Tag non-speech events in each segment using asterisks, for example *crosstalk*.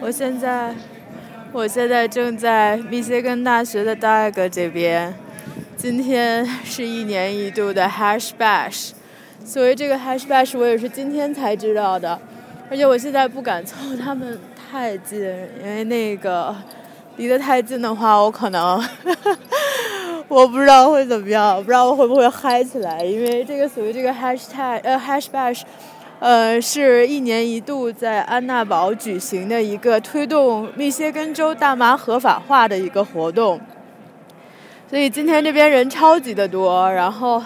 我现在，我现在正在密歇根大学的 Dag 这边。今天是一年一度的 Hash Bash，所谓这个 Hash Bash，我也是今天才知道的。而且我现在不敢凑他们太近，因为那个离得太近的话，我可能 *laughs* 我不知道会怎么样，不知道我会不会嗨起来。因为这个所谓这个 Hashtag 呃 Hash Bash。呃，是一年一度在安娜堡举行的一个推动密歇根州大麻合法化的一个活动，所以今天这边人超级的多，然后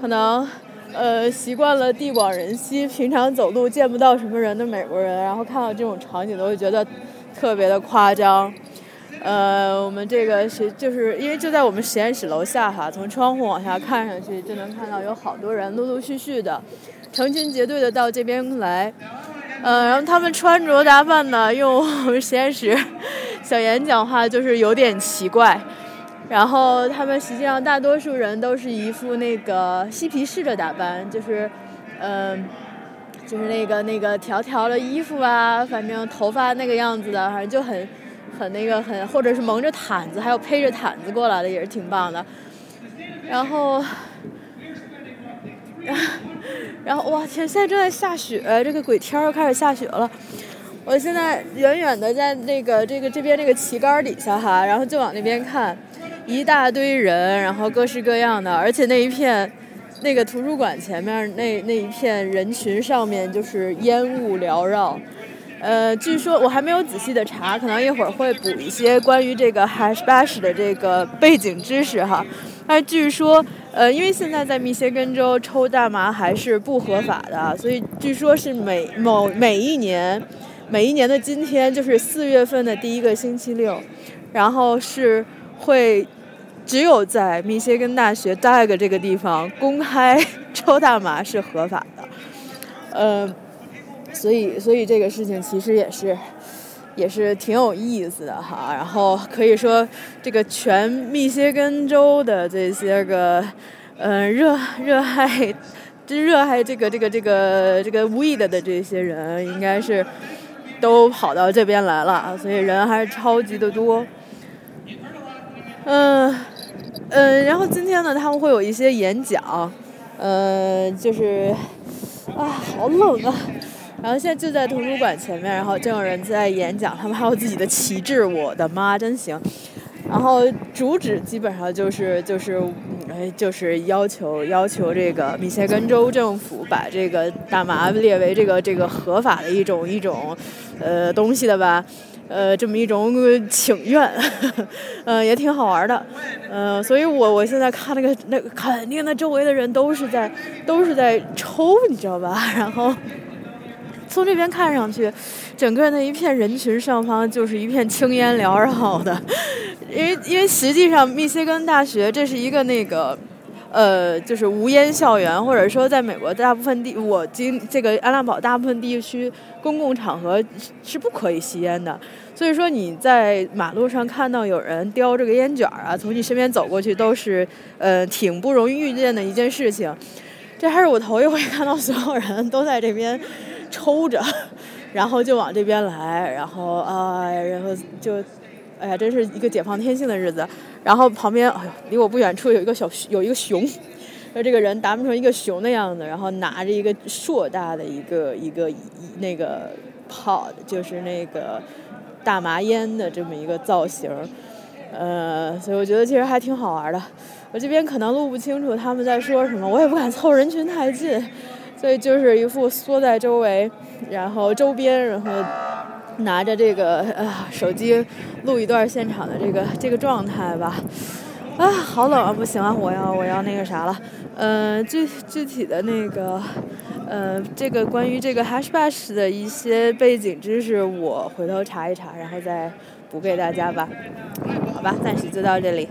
可能呃习惯了地广人稀，平常走路见不到什么人的美国人，然后看到这种场景都会觉得特别的夸张。呃，我们这个是就是因为就在我们实验室楼下哈，从窗户往下看上去就能看到有好多人陆陆续续的。成群结队的到这边来，呃，然后他们穿着打扮呢，用我们实验室小严讲话就是有点奇怪。然后他们实际上大多数人都是一副那个嬉皮士的打扮，就是，嗯，就是那个那个条条的衣服啊，反正头发那个样子的，反正就很很那个很，或者是蒙着毯子，还有披着毯子过来的，也是挺棒的。然后。*laughs* 然后哇天，现在正在下雪，这个鬼天又开始下雪了。我现在远远的在那个这个这边这个旗杆底下哈，然后就往那边看，一大堆人，然后各式各样的，而且那一片那个图书馆前面那那一片人群上面就是烟雾缭绕。呃，据说我还没有仔细的查，可能一会儿会补一些关于这个 Hash Bash 的这个背景知识哈。但据说，呃，因为现在在密歇根州抽大麻还是不合法的，所以据说是每某每一年，每一年的今天就是四月份的第一个星期六，然后是会只有在密歇根大学 Dag 这个地方公开 *laughs* 抽大麻是合法的，呃，所以所以这个事情其实也是。也是挺有意思的哈，然后可以说这个全密歇根州的这些个，嗯，热热爱，这热爱这个这个这个这个 weed 的这些人，应该是都跑到这边来了，所以人还是超级的多。嗯嗯，然后今天呢，他们会有一些演讲，嗯，就是啊，好冷啊。然后现在就在图书馆前面，然后正有人在演讲，他们还有自己的旗帜，我的妈，真行！然后主旨基本上就是就是哎，就是要求要求这个密歇根州政府把这个大麻列为这个这个合法的一种一种呃东西的吧，呃，这么一种请愿，嗯，*laughs* 也挺好玩的，嗯，所以我我现在看那个那肯定那周围的人都是在都是在抽，你知道吧？*laughs* 然后。从这边看上去，整个那一片人群上方就是一片青烟缭绕的，因为因为实际上密歇根大学这是一个那个，呃，就是无烟校园，或者说在美国大部分地，我经这个安娜堡大部分地区公共场合是不可以吸烟的，所以说你在马路上看到有人叼着个烟卷儿啊，从你身边走过去都是呃挺不容易遇见的一件事情，这还是我头一回看到所有人都在这边。抽着，*laughs* 然后就往这边来，然后啊，然后就，哎呀，真是一个解放天性的日子。然后旁边，哎呦，离我不远处有一个小有一个熊，说这个人打扮成一个熊的样子，然后拿着一个硕大的一个一个那个 pod，就是那个大麻烟的这么一个造型，呃，所以我觉得其实还挺好玩的。我这边可能录不清楚他们在说什么，我也不敢凑人群太近。所以就是一副缩在周围，然后周边，然后拿着这个啊手机录一段现场的这个这个状态吧。啊，好冷啊，不行啊，我要我要那个啥了。嗯，具具体的那个，呃，这个关于这个 Hash Bash 的一些背景知识，我回头查一查，然后再补给大家吧。好吧，暂时就到这里。